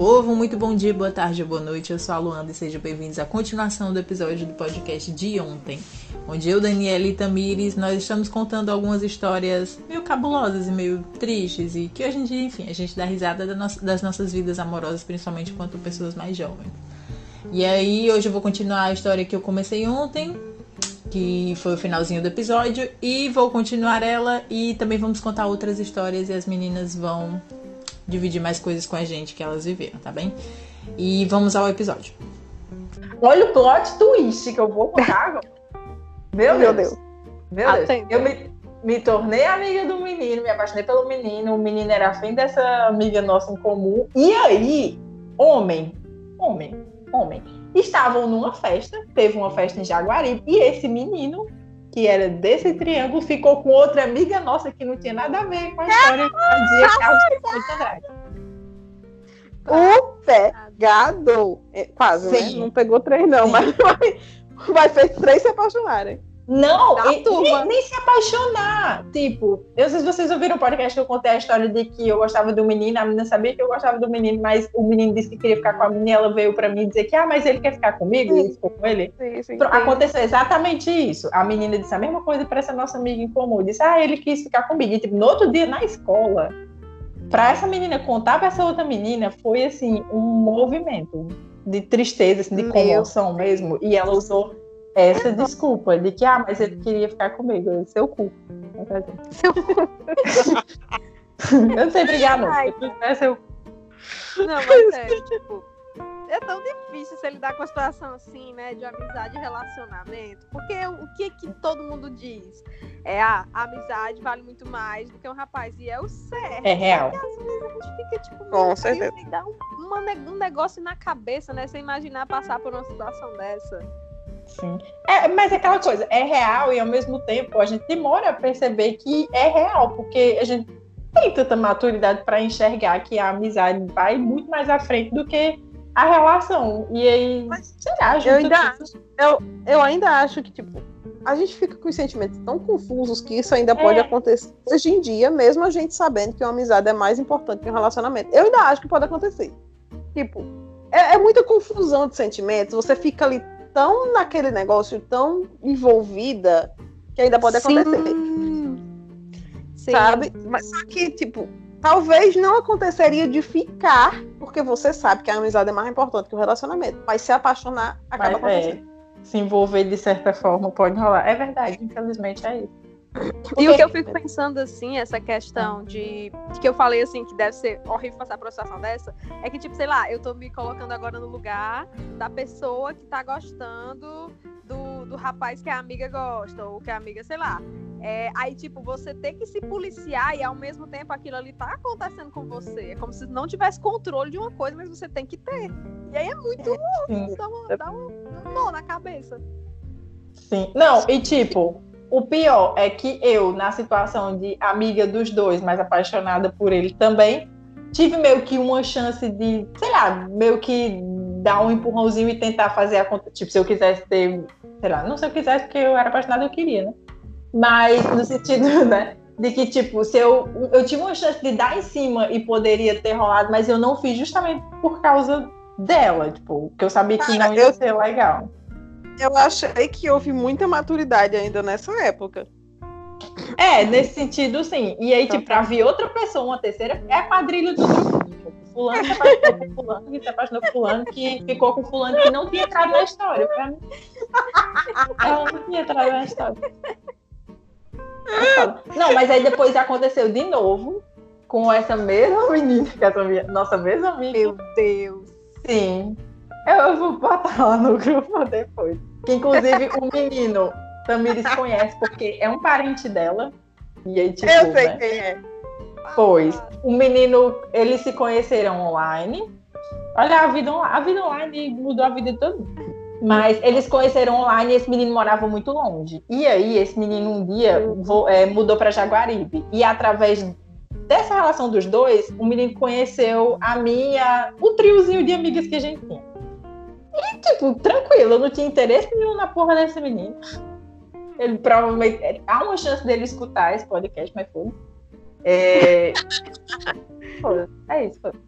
povo, muito bom dia, boa tarde, boa noite. Eu sou a Luanda e sejam bem-vindos à continuação do episódio do podcast de ontem, onde eu, Daniela e Tamires, nós estamos contando algumas histórias meio cabulosas e meio tristes e que hoje em dia, enfim, a gente dá risada das nossas vidas amorosas, principalmente quanto pessoas mais jovens. E aí, hoje eu vou continuar a história que eu comecei ontem, que foi o finalzinho do episódio, e vou continuar ela e também vamos contar outras histórias e as meninas vão dividir mais coisas com a gente que elas viveram, tá bem? E vamos ao episódio. Olha o plot twist que eu vou contar agora. Meu, Meu Deus. Deus. Meu Deus. Eu me, me tornei amiga do menino, me apaixonei pelo menino. O menino era afim dessa amiga nossa em comum. E aí, homem, homem, homem, estavam numa festa, teve uma festa em Jaguaribe, e esse menino que era desse triângulo, ficou com outra amiga nossa que não tinha nada a ver com a história que O pegado, é, quase, né? Sim. né? Não pegou três, não, mas vai, vai fez três se apaixonarem. Não, e, nem, nem, se apaixonar. Tipo, eu sei se vocês ouviram o podcast que eu contei a história de que eu gostava do menino, a menina sabia que eu gostava do menino, mas o menino disse que queria ficar com a menina, ela veio para mim dizer que, ah, mas ele quer ficar comigo, e ficou com ele. Sim, sim, Aconteceu exatamente isso. A menina disse a mesma coisa para essa nossa amiga em comum. Disse, ah, ele quis ficar comigo. E, tipo, no outro dia, na escola, para essa menina contar para essa outra menina, foi, assim, um movimento de tristeza, assim, de comoção mesmo. E ela usou essa desculpa de que, ah, mas ele queria ficar comigo. Eu, seu cu. Seu cu. eu não sei brigar, não. Ai, é seu... Não, mas é, tipo, é tão difícil você lidar com a situação assim, né? De amizade e relacionamento. Porque o que que todo mundo diz? É a, a amizade vale muito mais do que um rapaz. E é o certo. É real. Porque às vezes a gente fica, tipo, com certeza. dá um, uma, um negócio na cabeça, né? Você imaginar passar por uma situação dessa. Sim. É, mas é aquela coisa, é real e ao mesmo tempo a gente demora a perceber que é real, porque a gente tem tanta maturidade para enxergar que a amizade vai muito mais à frente do que a relação. E aí, mas, sei lá, eu ainda, acho, eu, eu ainda acho que, tipo, a gente fica com os sentimentos tão confusos que isso ainda pode é. acontecer hoje em dia, mesmo a gente sabendo que uma amizade é mais importante que um relacionamento. Eu ainda acho que pode acontecer. Tipo, é, é muita confusão de sentimentos, você fica ali tão naquele negócio, tão envolvida, que ainda pode acontecer. Sim. Sabe? Mas só que, tipo, talvez não aconteceria de ficar, porque você sabe que a amizade é mais importante que o relacionamento. Mas se apaixonar, acaba Mas, é, acontecendo. É, se envolver de certa forma pode rolar. É verdade, infelizmente é isso. E o que eu fico pensando, assim, essa questão de, de, que eu falei, assim, que deve ser horrível passar por uma situação dessa, é que, tipo, sei lá, eu tô me colocando agora no lugar da pessoa que tá gostando do, do rapaz que a amiga gosta, ou que a amiga, sei lá. É, aí, tipo, você tem que se policiar e ao mesmo tempo aquilo ali tá acontecendo com você. É como se não tivesse controle de uma coisa, mas você tem que ter. E aí é muito louco, dá, uma, dá um, um nó na cabeça. Sim. Não, e tipo, o pior é que eu, na situação de amiga dos dois, mas apaixonada por ele também, tive meio que uma chance de, sei lá, meio que dar um empurrãozinho e tentar fazer a conta. Tipo, se eu quisesse ter, sei lá, não se eu quisesse, porque eu era apaixonada, eu queria, né? Mas no sentido, né? De que, tipo, se eu, eu tive uma chance de dar em cima e poderia ter rolado, mas eu não fiz justamente por causa dela, tipo, que eu sabia que não ia ser legal eu achei que houve muita maturidade ainda nessa época. É, nesse sentido, sim. E aí, tipo, pra vir outra pessoa, uma terceira, é a quadrilha do Fulano se apaixonou por fulano, que se apaixonou por fulano, que ficou com fulano que não tinha entrado na história. Pra mim. Ela não tinha entrado na história. Não, mas aí depois aconteceu de novo com essa mesma menina, que é essa minha, nossa mesma amiga. Meu Deus. Sim. Eu vou botar lá no grupo depois. Que inclusive o menino Tamires conhece porque é um parente dela. E aí, tipo, Eu sei né? quem é. Pois, o menino, eles se conheceram online. Olha, a vida online, a vida online mudou a vida de todo mundo. Mas eles conheceram online e esse menino morava muito longe. E aí, esse menino um dia é, mudou para Jaguaribe. E através dessa relação dos dois, o menino conheceu a minha, o triozinho de amigas que a gente tinha. E, tipo, tranquilo, eu não tinha interesse nenhum na porra desse menino. Ele provavelmente. Há uma chance dele escutar esse podcast, mas foda. É. É isso, foda.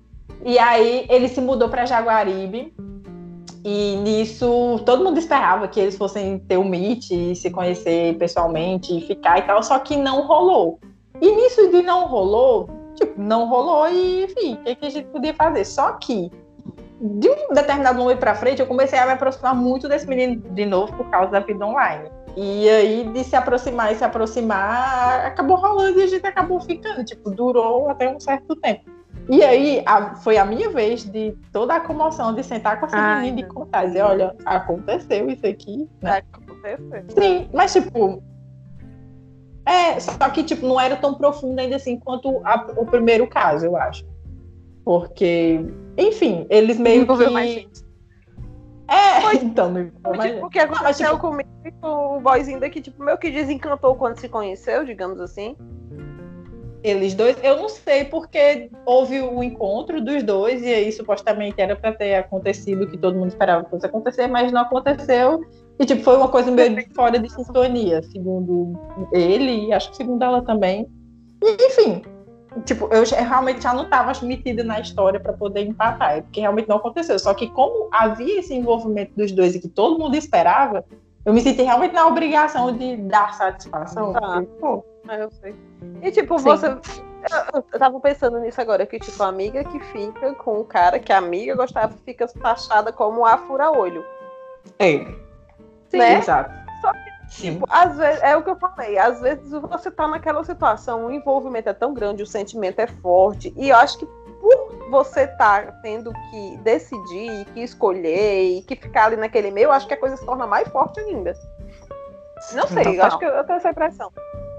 E aí ele se mudou para Jaguaribe. E nisso todo mundo esperava que eles fossem ter o um meet e se conhecer pessoalmente e ficar e tal, só que não rolou. E nisso de não rolou, tipo, não rolou e enfim, o que, que a gente podia fazer? Só que de um determinado momento para frente, eu comecei a me aproximar muito desse menino de novo por causa da vida online. E aí, de se aproximar e se aproximar, acabou rolando e a gente acabou ficando. Tipo, durou até um certo tempo. E aí, a, foi a minha vez de toda a comoção de sentar com essa Ai, menina e contar. Dizer, olha, aconteceu isso aqui. Né? Aconteceu. Sim, mas tipo. É, só que, tipo, não era tão profundo ainda assim quanto a, o primeiro caso, eu acho. Porque, enfim, eles meio que. Mais gente. É, então, não envolveu mais tipo, O que aconteceu tipo... comigo com o boyzinho daqui, tipo, meio que desencantou quando se conheceu, digamos assim. Eles dois, eu não sei porque houve o encontro dos dois e aí supostamente era para ter acontecido o que todo mundo esperava que fosse acontecer, mas não aconteceu. E tipo, foi uma coisa meio fora de sintonia, segundo ele e acho que segundo ela também. E, enfim, tipo, eu realmente já não estava metida na história para poder empatar, é porque realmente não aconteceu. Só que como havia esse envolvimento dos dois e que todo mundo esperava, eu me senti realmente na obrigação de dar satisfação. Ah, pô, ah, eu sei. E tipo, Sim. você. Eu, eu tava pensando nisso agora, que tipo, a amiga que fica com o cara que a amiga gostava fica taxada como a fura-olho. É. Sim, né? exato. Que Tipo, às vezes, é o que eu falei, às vezes você tá naquela situação, o envolvimento é tão grande, o sentimento é forte, e eu acho que por você estar tá tendo que decidir, que escolher e que ficar ali naquele meio, eu acho que a coisa se torna mais forte ainda. Não sei, eu acho que eu tenho essa impressão.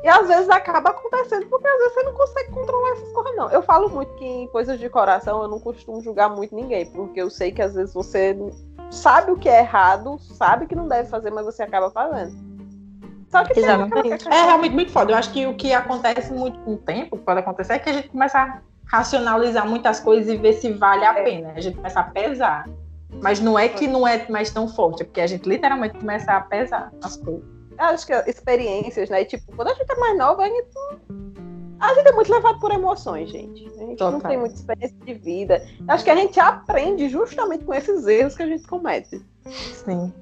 E às vezes acaba acontecendo, porque às vezes você não consegue controlar essas coisas, não. Eu falo muito que em coisas de coração eu não costumo julgar muito ninguém, porque eu sei que às vezes você sabe o que é errado, sabe que não deve fazer, mas você acaba fazendo. Só que Exatamente. É realmente muito foda. Eu acho que o que acontece muito com o tempo, pode acontecer, é que a gente começa a racionalizar muitas coisas e ver se vale a é. pena. A gente começa a pesar. Mas não é que não é mais tão forte, é porque a gente literalmente começa a pesar as coisas. Eu acho que experiências, né? E, tipo, quando a gente é mais nova, a gente, a gente é muito levado por emoções, gente. A gente Total. não tem muita experiência de vida. Eu acho que a gente aprende justamente com esses erros que a gente comete. Sim.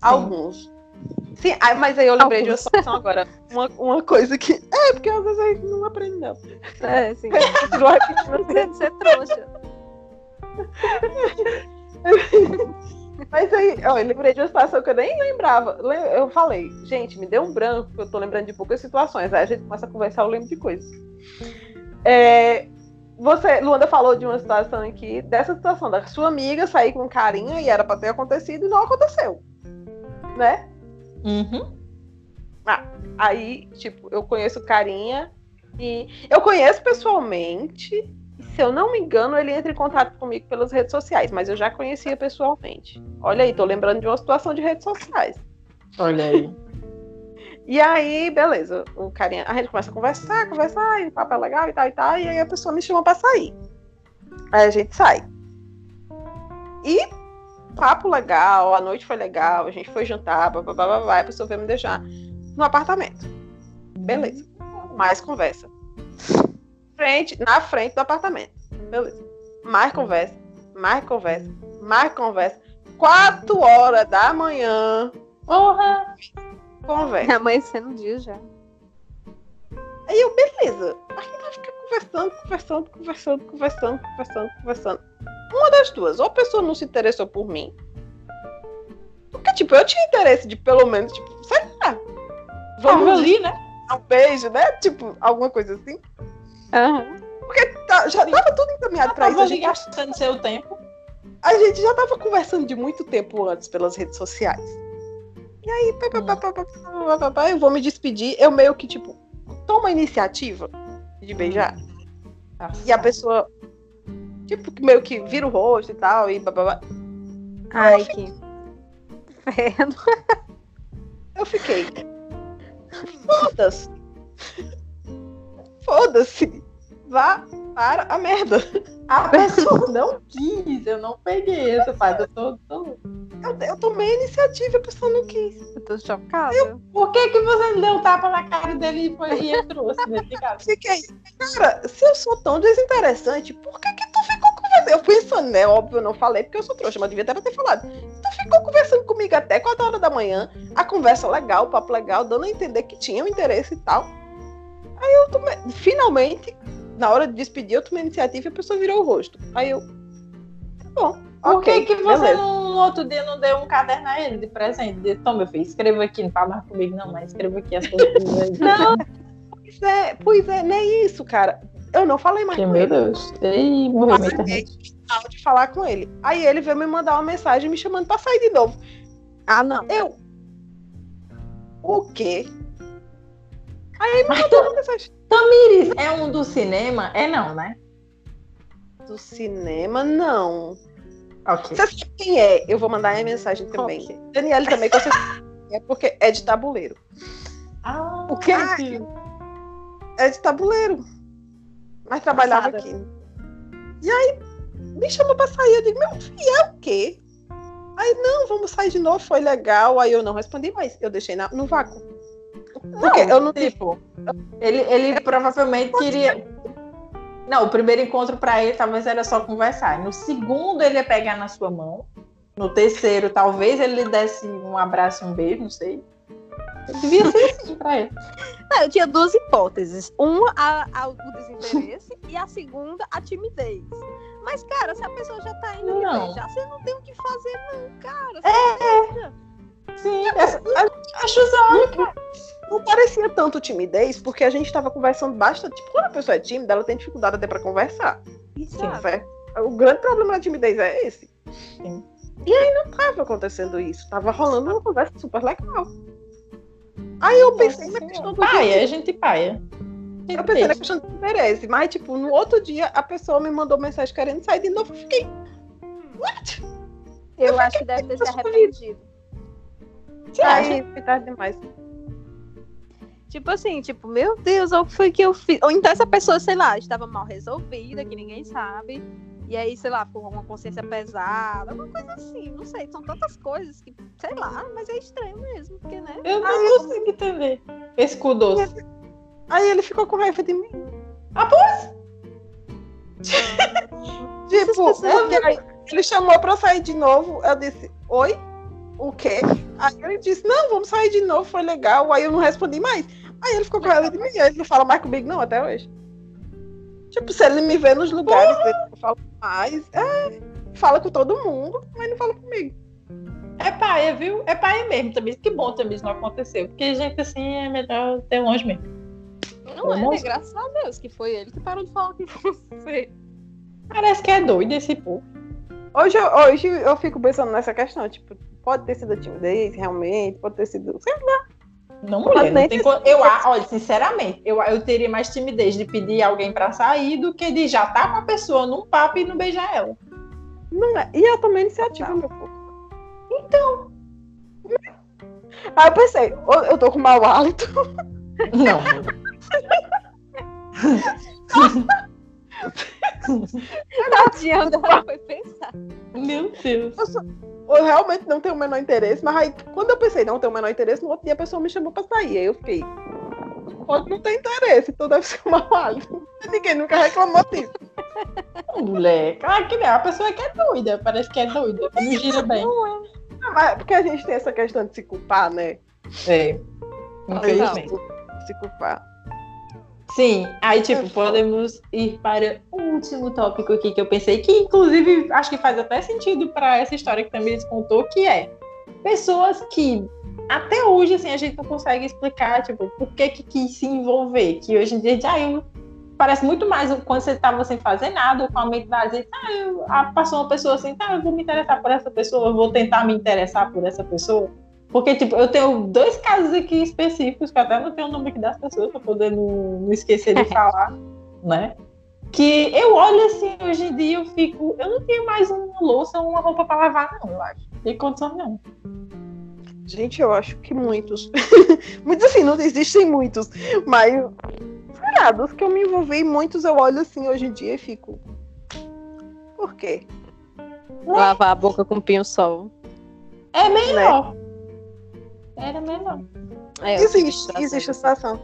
Alguns. Sim, mas aí eu lembrei de uma situação agora. Uma, uma coisa que. É, porque às vezes a gente não aprende, não. É, sim. Repetindo ser trouxa. Mas aí, ó, eu lembrei de uma situação que eu nem lembrava. Eu falei, gente, me deu um branco, eu tô lembrando de poucas situações. Aí a gente começa a conversar, eu lembro de coisas. É, você, Luanda falou de uma situação aqui, dessa situação, da sua amiga sair com carinha e era pra ter acontecido e não aconteceu. Né? Uhum. Ah, aí, tipo, eu conheço carinha e eu conheço pessoalmente. Se eu não me engano, ele entra em contato comigo pelas redes sociais, mas eu já conhecia pessoalmente. Olha aí, tô lembrando de uma situação de redes sociais. Olha aí. E aí, beleza, o carinha, a gente começa a conversar, conversar, e o papo é legal e tal e tal, e aí a pessoa me chama pra sair. Aí a gente sai. E papo legal, a noite foi legal, a gente foi jantar, blá, blá, blá, blá, a pessoa veio me deixar no apartamento. Beleza. Mais conversa. Frente, na frente do apartamento. Beleza. Mais conversa, mais conversa, mais conversa. Quatro horas da manhã. Porra! Conversa. Amanhecendo um dia já. Aí eu, beleza. A gente vai ficar conversando, conversando, conversando, conversando, conversando, conversando. Uma das duas. Ou a pessoa não se interessou por mim. Porque, tipo, eu tinha interesse de pelo menos, tipo, sei lá. Vamos ali, né? Um beijo, né? Tipo, alguma coisa assim. Uhum. Porque tá, já tava tudo encaminhado pra isso. A gente gastando seu tempo. A gente já tava conversando de muito tempo antes pelas redes sociais. E aí, pá, pá, pá, pá, eu vou me despedir. Eu meio que, tipo, toma a iniciativa de beijar. Nossa. E a pessoa Tipo, meio que vira o rosto e tal, e. Ai, que inferno. Eu fiquei. Foda-se. Foda-se. Vá para a merda. A pessoa não quis, eu não peguei essa parte. Eu, tô, tô... Eu, eu tomei a iniciativa, a pessoa não quis. Eu tô chocada. Eu, por que, que você não deu um tapa na cara dele e, foi, e entrou assim, Fiquei. Cara, se eu sou tão desinteressante, por que, que tu eu pensando, né? Óbvio, eu não falei porque eu sou trouxa, mas devia até ter falado. Então ficou conversando comigo até 4 horas da manhã, a conversa legal, o papo legal, dando a entender que tinha um interesse e tal. Aí eu tomei, finalmente, na hora de despedir, eu tomei a iniciativa e a pessoa virou o rosto. Aí eu. Tá bom. Por ok, que, que você no outro dia não deu um caderno a ele de presente? Disse, Toma, meu filho, escreva aqui, não fala mais comigo, não, mas escreva aqui as coisas. Não, pois é, pois é, nem isso, cara. Eu não falei mais Que, com meu ele. Deus. Ei, morreu Eu minha internet. de falar com ele. Aí ele veio me mandar uma mensagem me chamando pra sair de novo. Ah, não. Eu. O quê? Aí ele me mandou uma mensagem Tamires, é um do cinema? É não, né? do cinema, não. Ok. Você sabe quem é? Eu vou mandar a mensagem também. Ok. Daniela também, com certeza. É porque é de tabuleiro. Ah, O quê? filho? É de tabuleiro. Mas trabalhava Passada. aqui. E aí, me chamou pra sair. Eu digo, meu filho, é o quê? Aí, não, vamos sair de novo, foi legal. Aí eu não respondi mais. Eu deixei na- no vácuo. Porque eu não tipo, ele, ele provavelmente queria. Não, o primeiro encontro pra ele talvez era só conversar. No segundo, ele ia pegar na sua mão. No terceiro, talvez ele lhe desse um abraço um beijo, não sei. Devia ser assim pra ele. Não, eu tinha duas hipóteses. Uma, a, a- o desinteresse, e a segunda, a timidez. Mas, cara, se a pessoa já tá indo Não. beijar, você não tem o que fazer, não, cara. É, Sim, essa- acho zoado. Não parecia tanto timidez, porque a gente tava conversando bastante. Tipo, quando a pessoa é tímida, ela tem dificuldade até pra conversar. Certo? O grande problema da timidez é esse. Sim. E aí não tava acontecendo isso. Tava rolando uma conversa super legal. Aí eu pensei na questão do Paia, a gente paia. Eu pensei na questão do interesse, mas, tipo, no outro dia a pessoa me mandou mensagem querendo sair de novo. Eu fiquei. What? Eu acho que deve ter se Nossa, arrependido. Você acha? Aí tarde demais. Tipo assim, tipo, meu Deus, o que foi que eu fiz? Ou então essa pessoa, sei lá, estava mal resolvida, que ninguém sabe. E aí, sei lá, por uma consciência pesada, alguma coisa assim, não sei. São tantas coisas que, sei lá, mas é estranho mesmo, porque, né? Eu não consigo entender. Esse cu doce. Aí ele ficou com raiva de mim. Ah, pois? Tipo, ele chamou pra sair de novo. Eu disse, oi? O quê? Aí ele disse, não, vamos sair de novo, foi legal. Aí eu não respondi mais. Aí ele ficou com raiva de mim. Aí ele não fala mais comigo, não, até hoje. Tipo, se ele me vê nos lugares, ele fala mais. É, fala com todo mundo, mas não fala comigo. É paia, viu? É paia mesmo também. Que bom também isso não aconteceu. Porque gente assim é melhor ter longe mesmo. Não é, né? Graças a Deus que foi ele que parou de falar com você. Parece que é doido esse povo. Hoje, eu- hoje eu fico pensando nessa questão, tipo, pode ter sido a timidez, realmente, pode ter sido. Sei lá. Não, mulher, não tem Eu, olha, sinceramente, eu, eu teria mais timidez de pedir alguém pra sair do que de já estar com a pessoa num papo e não beijar ela. Não é. E eu tomei iniciativa, meu povo. Então. Aí eu pensei, eu tô com mau hálito. Não. Tadinha, ela foi pensar. Meu Deus. Eu realmente não tenho o menor interesse, mas aí quando eu pensei, não tenho o menor interesse, no outro dia a pessoa me chamou pra sair. Aí eu fiquei. Pode não ter interesse, então deve ser um mau hálito. Ninguém nunca reclamou disso. Mulher, claro que não. A pessoa que é doida, parece que é doida. Não gira bem. Ah, Mas porque a gente tem essa questão de se culpar, né? É. Infelizmente. Se culpar. Sim, aí tipo, podemos ir para o último tópico aqui que eu pensei, que inclusive acho que faz até sentido para essa história que também contou, que é pessoas que até hoje assim a gente não consegue explicar, tipo, por que que quis se envolver, que hoje em dia já eu parece muito mais quando você estava sem fazer nada, ou com a mente vazia, ah, eu, passou uma pessoa assim, tá, eu vou me interessar por essa pessoa, eu vou tentar me interessar por essa pessoa. Porque, tipo, eu tenho dois casos aqui específicos, que eu até não tenho o nome aqui das pessoas, pra poder não, não esquecer de falar, né? Que eu olho assim, hoje em dia eu fico. Eu não tenho mais uma louça ou uma roupa pra lavar, não, eu acho. Não tem condição, não. Gente, eu acho que muitos. muitos assim, não existem muitos. Mas, sei lá, dos que eu me envolvi, muitos eu olho assim hoje em dia e fico. Por quê? Lavar a boca com pinho-sol. É melhor. Era melhor. É, Existe, existe a situação.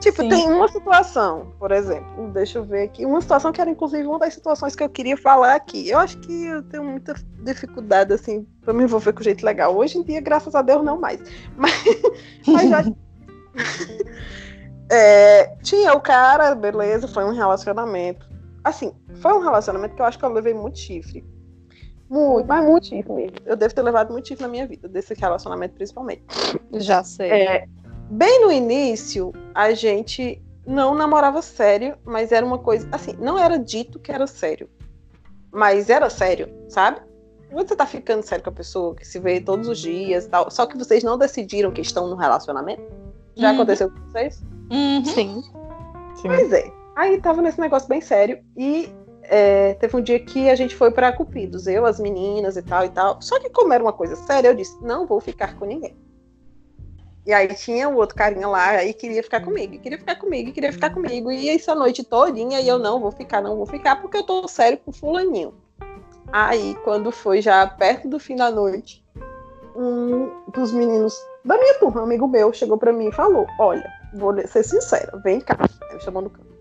Tipo, Sim. tem uma situação, por exemplo, deixa eu ver aqui, uma situação que era inclusive uma das situações que eu queria falar aqui. Eu acho que eu tenho muita dificuldade, assim, pra me envolver com jeito legal. Hoje em dia, graças a Deus, não mais. Mas, mas já. É, tinha o cara, beleza, foi um relacionamento. Assim, foi um relacionamento que eu acho que eu levei muito chifre. Muito, mas muito chifre mesmo. Eu devo ter levado muito chifre na minha vida, desse relacionamento principalmente. Já sei. É, bem no início, a gente não namorava sério, mas era uma coisa. Assim, não era dito que era sério. Mas era sério, sabe? Você tá ficando sério com a pessoa que se vê todos os dias e tal. Só que vocês não decidiram que estão no relacionamento. Já Uhum. aconteceu com vocês? Uhum. Sim. Sim. Pois é. Aí tava nesse negócio bem sério. E é, teve um dia que a gente foi pra Cupidos, eu, as meninas e tal e tal. Só que como era uma coisa séria, eu disse, não vou ficar com ninguém. E aí tinha o outro carinha lá e queria ficar comigo, queria ficar comigo, queria ficar comigo. E essa noite todinha e eu não vou ficar, não vou ficar, porque eu tô sério com fulaninho. Aí, quando foi já perto do fim da noite, um dos meninos da minha turma, um amigo meu, chegou pra mim e falou: Olha, vou ser sincera, vem cá. Me chamou no canto.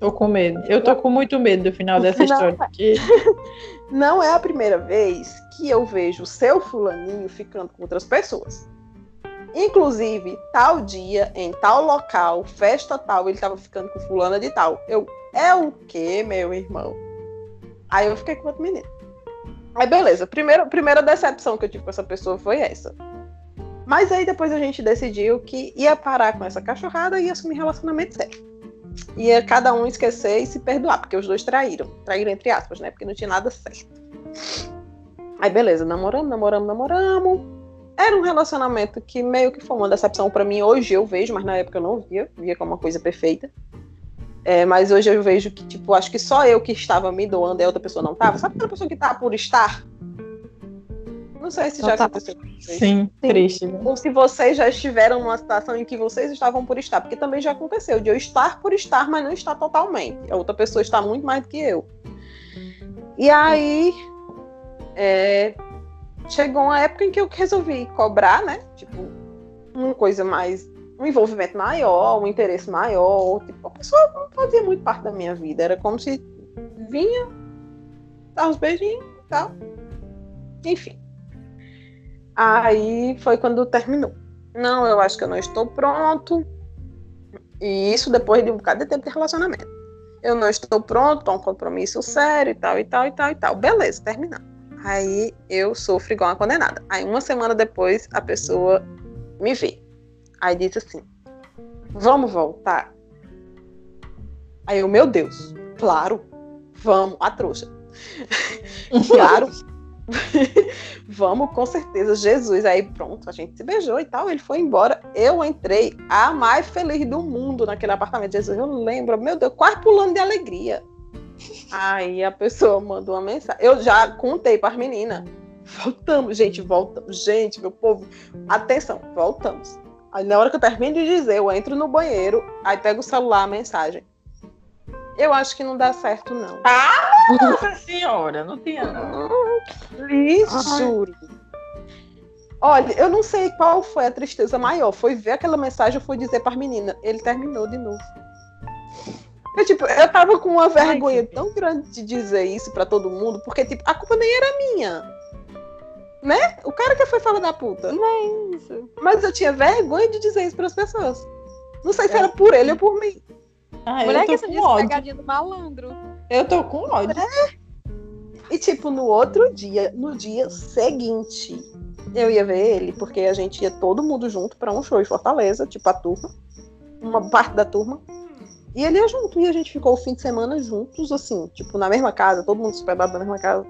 Tô com medo. Eu tô com muito medo do final dessa Não. história. Porque... Não é a primeira vez que eu vejo o seu fulaninho ficando com outras pessoas. Inclusive, tal dia, em tal local, festa tal, ele tava ficando com fulana de tal. Eu, é o quê, meu irmão? Aí eu fiquei com outro menino. Aí beleza, primeira, primeira decepção que eu tive com essa pessoa foi essa. Mas aí depois a gente decidiu que ia parar com essa cachorrada e assumir relacionamento sério. Ia cada um esquecer e se perdoar, porque os dois traíram. Traíram entre aspas, né? Porque não tinha nada certo. Aí beleza, namoramos, namoramos, namoramos. Era um relacionamento que meio que foi uma decepção pra mim. Hoje eu vejo, mas na época eu não via. Via como uma coisa perfeita. É, mas hoje eu vejo que, tipo, acho que só eu que estava me doando e a outra pessoa não estava. Sabe aquela pessoa que tá por estar? Não sei se já Total. aconteceu com vocês. Sim, triste. né? Ou se vocês já estiveram numa situação em que vocês estavam por estar. Porque também já aconteceu de eu estar por estar, mas não estar totalmente. A outra pessoa está muito mais do que eu. E aí. é, chegou uma época em que eu resolvi cobrar, né? Tipo, uma coisa mais. Um envolvimento maior, um interesse maior. Tipo, a pessoa não fazia muito parte da minha vida. Era como se vinha, dava uns beijinhos e tal. Enfim. Aí foi quando terminou. Não, eu acho que eu não estou pronto. E isso depois de um bocado de tempo de relacionamento. Eu não estou pronto para um compromisso sério e tal, e tal, e tal, e tal. Beleza, terminamos. Aí eu sofro igual uma condenada. Aí uma semana depois a pessoa me vê. Aí disse assim: Vamos voltar? Aí eu, meu Deus, claro, vamos, a trouxa. claro. Vamos, com certeza, Jesus. Aí pronto, a gente se beijou e tal. Ele foi embora. Eu entrei a mais feliz do mundo naquele apartamento. Jesus, eu lembro, meu Deus, quase pulando de alegria. Aí a pessoa mandou uma mensagem. Eu já contei para as meninas. Voltamos, gente, voltamos. Gente, meu povo, atenção, voltamos. Aí na hora que eu termino de dizer, eu entro no banheiro, aí pego o celular, a mensagem. Eu acho que não dá certo, não. Nossa senhora, não tinha não. Lhe juro. Olha, eu não sei qual foi a tristeza maior. Foi ver aquela mensagem ou foi dizer para menina. Ele terminou de novo. Eu, tipo, eu tava com uma vergonha que tão grande de dizer isso pra todo mundo, porque, tipo, a culpa nem era minha. Né? O cara que foi falar da puta. Isso. Mas eu tinha vergonha de dizer isso pras pessoas. Não sei se era por ele ou por mim. Ah, Mulher que ódio. pegadinha do malandro. Eu tô com ódio. E, tipo, no outro dia, no dia seguinte, eu ia ver ele, porque a gente ia todo mundo junto pra um show em Fortaleza, tipo, a turma, uma parte da turma. E ele ia junto, e a gente ficou o fim de semana juntos, assim, tipo, na mesma casa, todo mundo hospedado na mesma casa.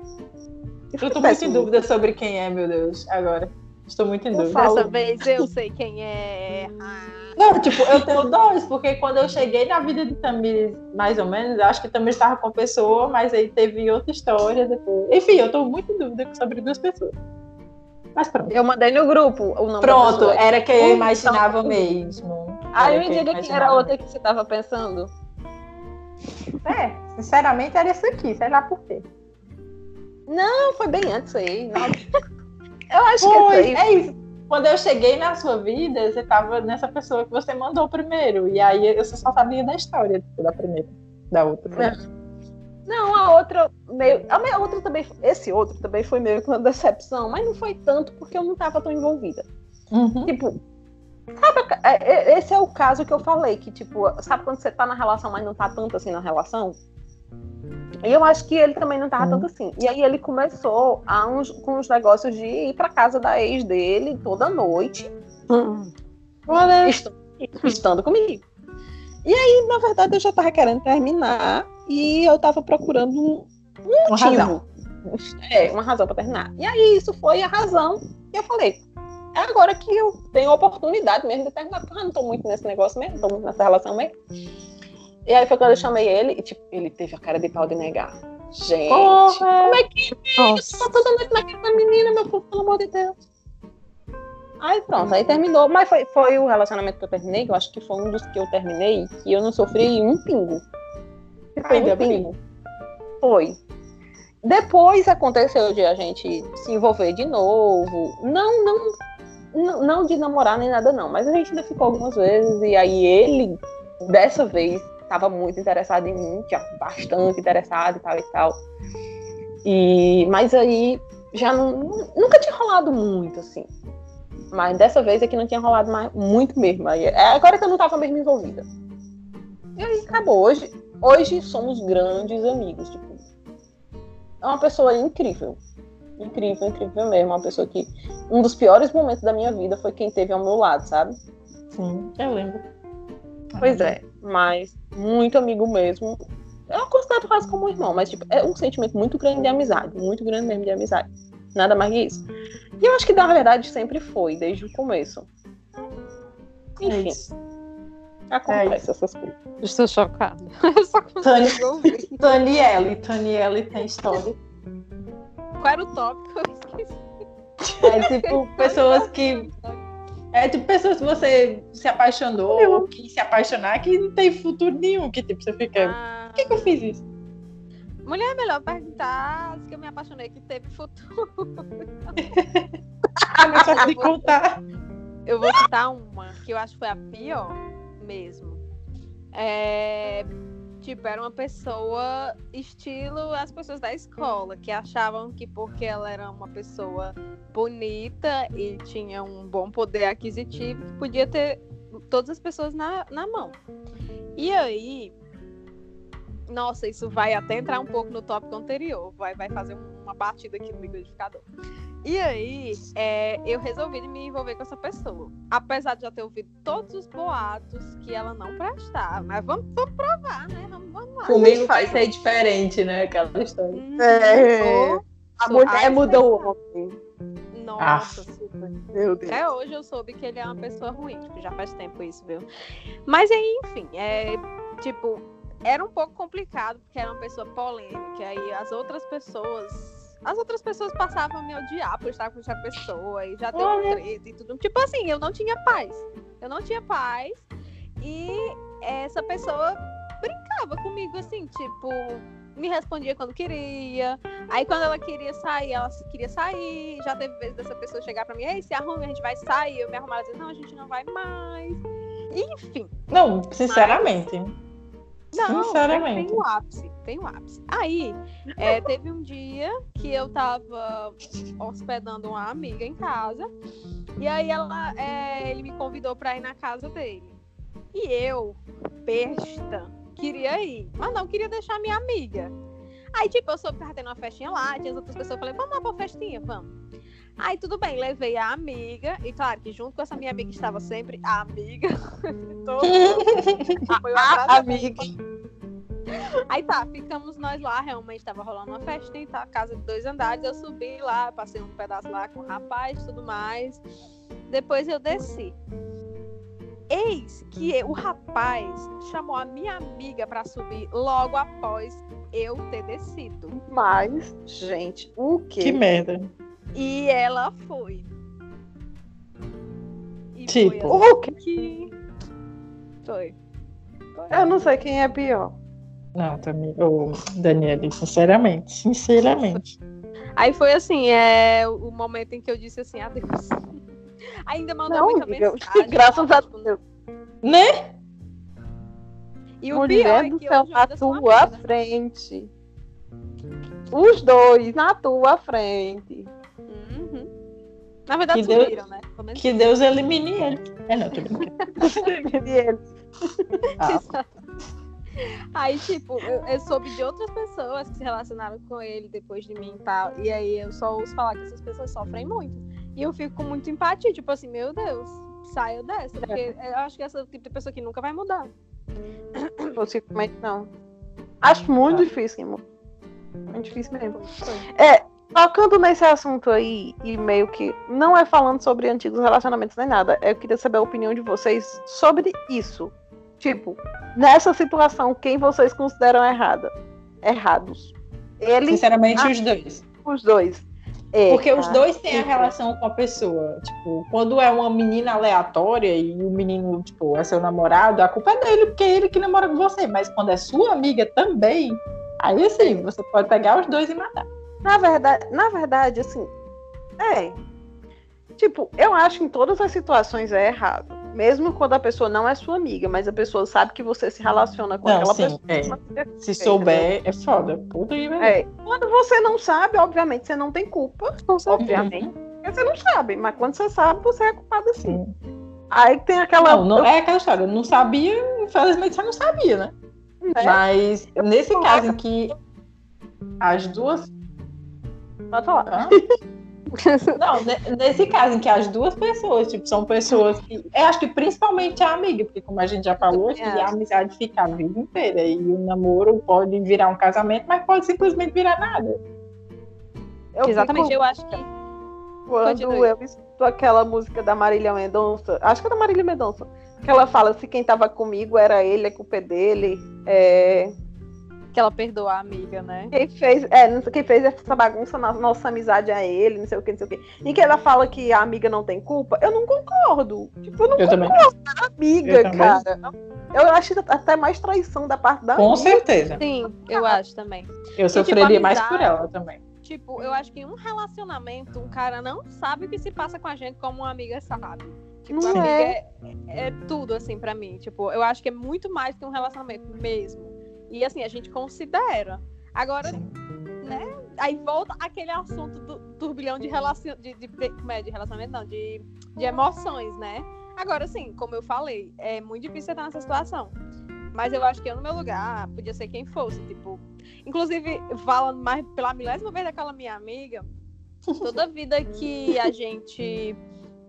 E Eu tô muito em dúvida sobre quem é, meu Deus, agora. Estou muito em Eu dúvida. falo. Dessa vez eu sei quem é. Ah. Não, tipo, eu tenho dois, porque quando eu cheguei na vida de Tamires, mais ou menos, eu acho que Tamires estava com pessoa, mas aí teve outra história depois. Enfim, eu tô muito em dúvida sobre duas pessoas. Mas pronto. Eu mandei no grupo o nome Pronto, era quem eu Então, imaginava mesmo. Aí me diga quem era a outra que você tava pensando. É, sinceramente era isso aqui, sei lá por quê. Não, foi bem antes aí. não. Eu acho Foi, que essa aí. é isso. Quando eu cheguei na sua vida, você tava nessa pessoa que você mandou primeiro. E aí eu só sabia da história da primeira, da outra. Né? Não, a outra meio. A minha outra também. Esse outro também foi meio que uma decepção, mas não foi tanto porque eu não tava tão envolvida. Uhum. Tipo, sabe, é, é, esse é o caso que eu falei, que, tipo, sabe quando você tá na relação, mas não tá tanto assim na relação? E eu acho que ele também não tava uhum. tanto assim. E aí ele começou a uns, com os negócios de ir pra casa da ex dele toda noite. Uhum. Estando, estando comigo. E aí, na verdade, eu já tava querendo terminar e eu tava procurando um, um motivo. Razão. É, uma razão para terminar. E aí, isso foi a razão. E eu falei, é agora que eu tenho a oportunidade mesmo de terminar, porque eu não tô muito nesse negócio mesmo, tô muito nessa relação mesmo. E aí foi quando eu chamei ele, e tipo, ele teve a cara de pau de negar. Gente, Porra. como é que? Nossa. Eu tô toda noite naquela menina, meu povo, pelo amor de Deus. Aí pronto, aí terminou. Mas foi, foi o relacionamento que eu terminei, que eu acho que foi um dos que eu terminei, e eu não sofri um pingo. Foi um pingo. Foi. Depois aconteceu de a gente se envolver de novo. Não, não, não, não de namorar nem nada, não. Mas a gente ainda ficou algumas vezes. E aí ele, dessa vez, estava muito interessado em mim, já bastante interessado e tal e tal. E, mas aí já não, nunca tinha rolado muito, assim. Mas dessa vez é que não tinha rolado mais, muito mesmo. Aí, é agora que eu não estava mesmo envolvida. E aí acabou. Hoje, hoje somos grandes amigos. Tipo, é uma pessoa incrível. Incrível, incrível mesmo. Uma pessoa que. Um dos piores momentos da minha vida foi quem teve ao meu lado, sabe? Sim, eu lembro. Pois é, mas muito amigo mesmo. Eu considero quase como um irmão, mas tipo, é um sentimento muito grande de amizade, muito grande mesmo de amizade. Nada mais que isso. E eu acho que na verdade sempre foi, desde o começo. Enfim. É acontece é essas coisas. Estou chocada. Eu só consigo ouvir. Daniele, Daniele tem história. Qual era o tópico? Eu esqueci. É tipo, pessoas que é tipo pessoas que você se apaixonou, ou que se apaixonar, que não tem futuro nenhum, que tipo, você fica. Ah. Por que, que eu fiz isso? Mulher, é melhor perguntar se eu me apaixonei que teve futuro. mas só de contar. Eu vou citar uma que eu acho que foi a pior mesmo. É, Tipo, era uma pessoa estilo as pessoas da escola, que achavam que porque ela era uma pessoa bonita e tinha um bom poder aquisitivo, podia ter todas as pessoas na, na mão. E aí, nossa, isso vai até entrar um pouco no tópico anterior, vai, vai fazer uma batida aqui no liquidificador. E aí, é, eu resolvi me envolver com essa pessoa. Apesar de já ter ouvido todos os boatos que ela não prestava. Mas vamos, vamos provar, né? Vamos, vamos lá. Comigo vai ser diferente, né? Aquela história. Hum, é. Sou, a mulher mudou o homem. Nossa, ah, super. Meu Deus. Até hoje eu soube que ele é uma pessoa ruim, tipo, já faz tempo isso, viu? Mas aí, enfim, é tipo, era um pouco complicado, porque era uma pessoa polêmica, aí as outras pessoas as outras pessoas passavam a me odiar por estar com essa pessoa e já deu um treta e tudo. Tipo assim, eu não tinha paz. Eu não tinha paz. E essa pessoa brincava comigo assim, tipo, me respondia quando queria. Aí quando ela queria sair, ela queria sair. Já teve vezes dessa pessoa chegar pra mim, ei, se arrume, a gente vai sair. Eu me arrumava e dizer, não, a gente não vai mais. Enfim. Não, sinceramente. Mas... Não, Sinceramente. tem o ápice, tem o ápice. Aí, é, teve um dia que eu tava hospedando uma amiga em casa, e aí ela, é, ele me convidou pra ir na casa dele. E eu, besta, queria ir, mas não queria deixar minha amiga. Aí, tipo, eu soube que tava tendo uma festinha lá, tinha as outras pessoas, eu falei, vamos lá pra festinha, vamos. Aí tudo bem, levei a amiga, e claro que junto com essa minha amiga estava sempre a amiga. Todo foi a amiga. Aí tá, ficamos nós lá, realmente estava rolando uma festa em tá, casa de dois andares. Eu subi lá, passei um pedaço lá com o rapaz e tudo mais. Depois eu desci. Eis que o rapaz chamou a minha amiga para subir logo após eu ter descido. Mas, gente, o quê? Que merda. E ela foi. E tipo, foi assim o que? Foi. foi. Eu não sei quem é pior. Não, também. Ô, Daniele, sinceramente, sinceramente. Aí foi assim, é o momento em que eu disse assim, adeus. Ainda manda Não, muita amiga, mensagem. graças a Deus. Né? E o pior Mulher é do que céu, na tua frente. Os dois na tua frente. Na verdade, Que Deus- subiram, né? Pelo menos Que Deus elimine ele. É, não, tô brincando. E ele, Ah, Aí, tipo, eu, eu soube de outras pessoas que se relacionaram com ele depois de mim e tal. E aí eu só ouço falar que essas pessoas sofrem muito. E eu fico com muita empatia, tipo assim, meu Deus, saia dessa. Porque eu acho que essa é o tipo de pessoa que nunca vai mudar. possivelmente não. Acho muito Tá. difícil, amor. Muito difícil mesmo. É, tocando nesse assunto aí, e meio que não é falando sobre antigos relacionamentos nem nada, eu queria saber a opinião de vocês sobre isso. Tipo, nessa situação, quem vocês consideram errada? Errados. Ele, Sinceramente, os dois. os dois. É, Porque os dois têm a relação com a pessoa. Tipo, quando é uma menina aleatória e o menino, tipo, é seu namorado, a culpa é dele, porque é ele que namora com você. Mas quando é sua amiga também, aí sim, você pode pegar os dois e matar. Na verdade, na verdade, assim, é. Tipo, eu acho que em todas as situações é errado. Mesmo quando a pessoa não é sua amiga, mas a pessoa sabe que você se relaciona com Não, aquela sim, pessoa. Se souber, é foda. Puta que. É. Quando você não sabe, obviamente você não tem culpa. Obviamente. Porque você não sabe. Mas quando você sabe, você é culpado sim. Sim. Aí tem aquela. Não, não é aquela história. Eu não sabia, infelizmente você não sabia, né? né? Mas nesse caso em que as duas. Pode falar. Hã? Não, ne- nesse caso em que as duas pessoas, tipo, são pessoas que. Eu acho que principalmente a amiga, porque como a gente já falou, também que a acho. amizade fica a vida inteira. E o namoro pode virar um casamento, mas pode simplesmente virar nada. Eu Exatamente, fico- eu acho que. Quando Continue. eu escuto aquela música da Marília Mendonça, acho que é da Marília Mendonça, que ela fala se quem tava comigo era ele, a culpa é dele. É, Que ela perdoa a amiga, né? quem fez, é, não sei- quem fez essa bagunça na nossa amizade é ele, não sei o que, não sei o que. E que ela fala que a amiga não tem culpa, eu não concordo. Tipo, eu não Eu também. amiga, Eu também. cara. Eu acho até mais traição da parte da Com amiga. certeza. Sim, eu acho também. Eu tipo, sofreria mais por ela também. Tipo, eu acho que em um relacionamento, um cara não sabe o que se passa com a gente como uma amiga sabe. Tipo, Não amiga é. é. é tudo, assim, pra mim. Tipo, eu acho que é muito mais que um relacionamento mesmo. E, assim, a gente considera. Agora, Sim. aí volta aquele assunto do turbilhão de, relacion... de, de, como é, de relacionamento, não, de, de emoções, né? Agora, assim, como eu falei, é muito difícil você estar nessa situação. Mas eu acho que eu, no meu lugar, podia ser quem fosse. Tipo, inclusive, falando mais pela milésima vez daquela minha amiga, toda vida que a gente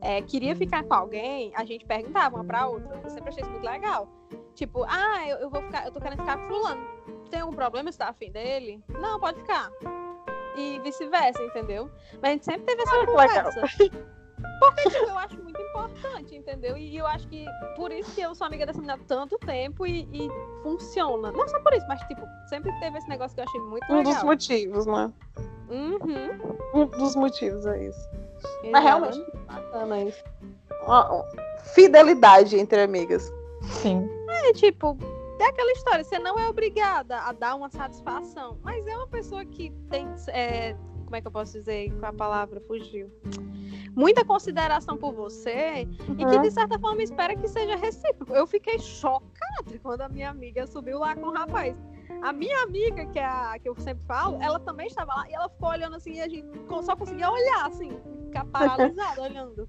é, queria ficar com alguém, a gente perguntava uma pra outra. Eu sempre achei isso muito legal. Tipo, ah, eu, eu vou ficar, eu tô querendo ficar com fulano. Tem algum problema? Você tá afim dele? Não, pode ficar. E vice-versa, entendeu? Mas a gente sempre teve essa Ah, legal. conversa. Porque, tipo, eu acho muito importante, entendeu? E eu acho que por isso que eu sou amiga dessa menina há tanto tempo e, e funciona. Não só por isso, mas, tipo, sempre teve esse negócio que eu achei muito Um dos legal. motivos, né? Uhum. Um dos motivos é isso. Mas realmente, bacana isso. Fidelidade entre amigas. Sim. É tipo, é aquela história, você não é obrigada a dar uma satisfação, mas é uma pessoa que tem, é, como é que eu posso dizer com a palavra? Fugiu. Muita consideração por você e que de certa forma espera que seja recíproco. Eu fiquei chocada quando a minha amiga subiu lá com o rapaz. A minha amiga, que é a que eu sempre falo, ela também estava lá e ela ficou olhando assim e a gente só conseguia olhar assim, ficar paralisada olhando.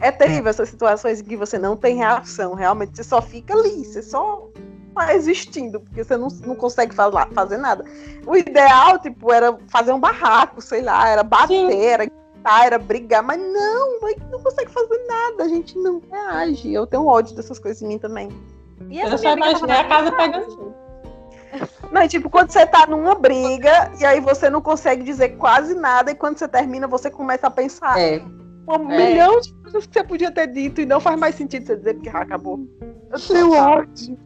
É terrível essas situações em que você não tem reação, realmente. Você só fica ali, você só tá existindo, porque você não, não consegue falar, fazer nada. O ideal, tipo, era fazer um barraco, sei lá, era bater, Sim. era gritar, era brigar, mas não, a não consegue fazer nada, a gente não reage. Eu tenho ódio dessas coisas em mim também. E essa Eu só imaginei a na casa pegando fogo. Não, é tipo, quando você tá numa briga e aí você não consegue dizer quase nada, e quando você termina, você começa a pensar É. um É. milhão de coisas que você podia ter dito e não faz mais sentido você dizer porque acabou. Eu tenho ódio.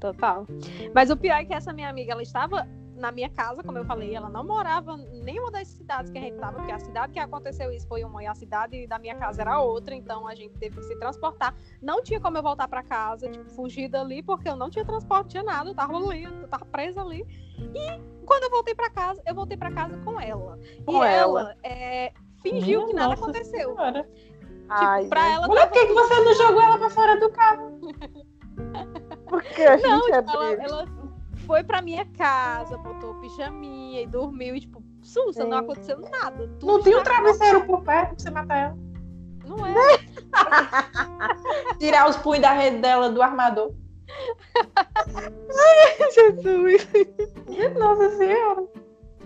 Total. Mas o pior é que essa minha amiga, ela estava na minha casa, como eu falei, ela não morava em nenhuma das cidades que a gente estava, porque a cidade que aconteceu isso foi uma e a cidade da minha casa era outra, então a gente teve que se transportar. Não tinha como eu voltar para casa, tipo, fugir dali, porque eu não tinha transporte, tinha nada, eu tava ali, eu tava presa ali. E quando eu voltei para casa, eu voltei para casa com ela. Com e ela. ela, é, fingiu Minha que nada aconteceu. Senhora. Ai, tipo, pra ela. Mulher, por que, que você não jogou ela pra fora do carro? Porque a Não, gente é tipo, ela, ela foi pra minha casa, botou pijaminha e dormiu e, tipo, sussa, não aconteceu nada. tudo Não tinha um travesseiro por perto pra você matar ela. Não é. Tirar os punhos da rede dela do armador. Jesus. Nossa senhora.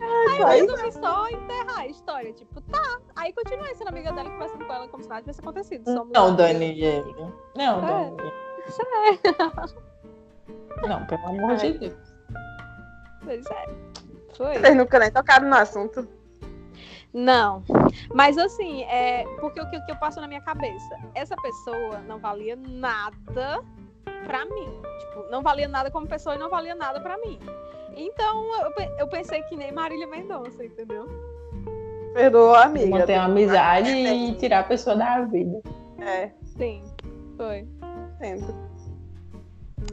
Aí eu resolvi só enterrar a história. Tipo, tá. Aí continuei sendo amiga dela, conversando com ela como se nada tivesse acontecido. Somos Não. Daniele. Não, É. Daniele. Não, pelo amor de Deus. Pois é. Foi. Vocês nunca nem tocaram no assunto. Não. Mas assim, é porque o que, o que eu passo na minha cabeça? Essa pessoa não valia nada pra mim. Tipo, não valia nada como pessoa e não valia nada pra mim. Então eu, eu pensei que nem Marília Mendonça, entendeu? Perdoa a amiga. Manter a amizade e tirar a pessoa da vida. É, Sim. Foi. entendo.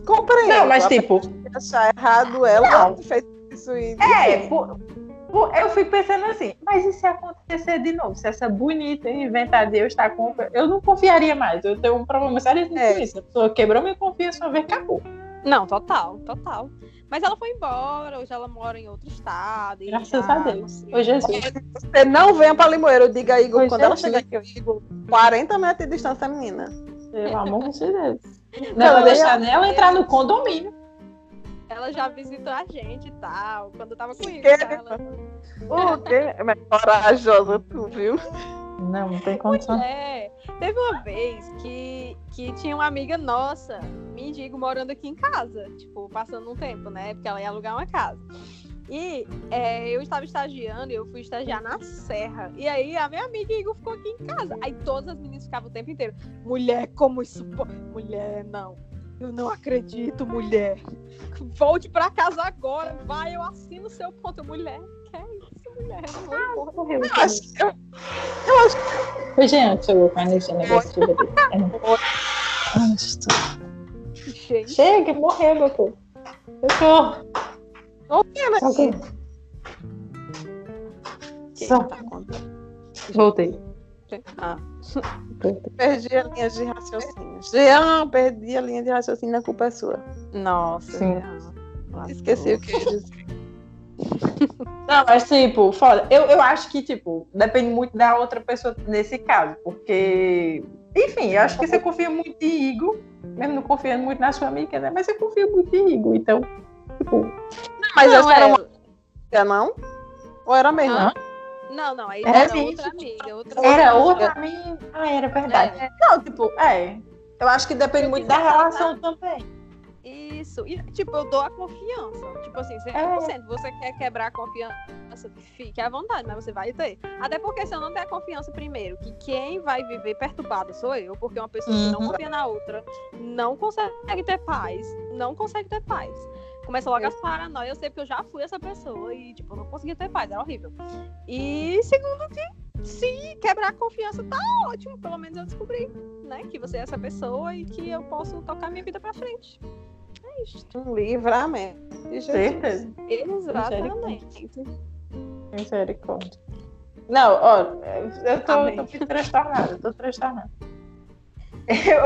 Compreendo. Não, mas tipo, achar errado ela Não. ter feito isso e. é, por- por- eu fico pensando assim, mas e se acontecer de novo? Se essa bonita inventar de eu estar com. Eu não confiaria mais. Eu tenho um problema sério com É. isso. A pessoa quebrou minha confiança uma vez, acabou. Não, total, total. Mas ela foi embora, hoje ela mora em outro estado. e Graças já a Deus. Ô, Jesus. Você não venha pra Limoeiro, eu digo a Igor, Pois quando é, ela sim. chegar aqui, eu digo 40 metros de distância, menina. Pelo amor de Deus. Não, eu deixar ia- ela entrar no condomínio. Ela já visitou a gente e tal, quando eu tava comigo. Que- tá? Ela... O quê? Mas corajosa tu, viu? Não, não tem condição. É, teve uma vez que, que tinha uma amiga nossa, mendigo, morando aqui em casa, tipo, passando um tempo, né? Porque ela ia alugar uma casa. E é, eu estava estagiando eu fui estagiar na Serra. E aí a minha amiga Igor ficou aqui em casa. Aí todas as meninas ficavam o tempo inteiro. Mulher, como isso? Mulher, não. Eu não acredito, mulher. Volte pra casa agora. Vai, eu assino seu ponto. Mulher, é isso, mulher? Eu vou embora. Morreu. Eu acho, eu, Foi Jean que chegou com a energia negativa dele. Ah, estou- Gente. Chega, morreu, meu povo. Socorro. não tinha, né? Socorro. Que Só. tá? Voltei. Ah. Perdi a linha de raciocínio. Jean, perdi a linha de raciocínio, a culpa é sua. Nossa. Sim. Jean. Esqueci o que eu ia dizer. Não, mas tipo, foda. Eu, eu acho que, tipo, depende muito da outra pessoa nesse caso. Porque, enfim, eu acho que você confia muito em Igor, mesmo não confiando muito na sua amiga, né? Mas você confia muito em Igor. Então, tipo, Mas Não, essa era é- uma amiga, não? Ou era mesmo? Hã? Não, não, aí Era era mesmo. outra amiga. Outra era amiga. outra amiga. Ah, era verdade. É, Não, tipo, é. Eu acho que depende muito da relação também. Isso. E, tipo, eu dou a confiança. Tipo assim, 100%. Você quer quebrar a confiança, fique à vontade, mas você vai ter. Até porque se eu não der a confiança primeiro, que quem vai viver perturbado sou eu, porque uma pessoa que não Uhum. confia na outra não consegue ter paz. Não consegue ter paz. Começa logo as paranoias, eu sei porque eu já fui essa pessoa e, tipo, eu não conseguia ter paz, era horrível. E segundo que se quebrar a confiança, tá ótimo. Pelo menos eu descobri, né, que você é essa pessoa e que eu posso tocar minha vida pra frente. É isso. Um livramento. de Jesus. Certeza. Exatamente. Misericórdia. Não, ó, eu tô, Amém. tô transtornada, eu tô transtornada.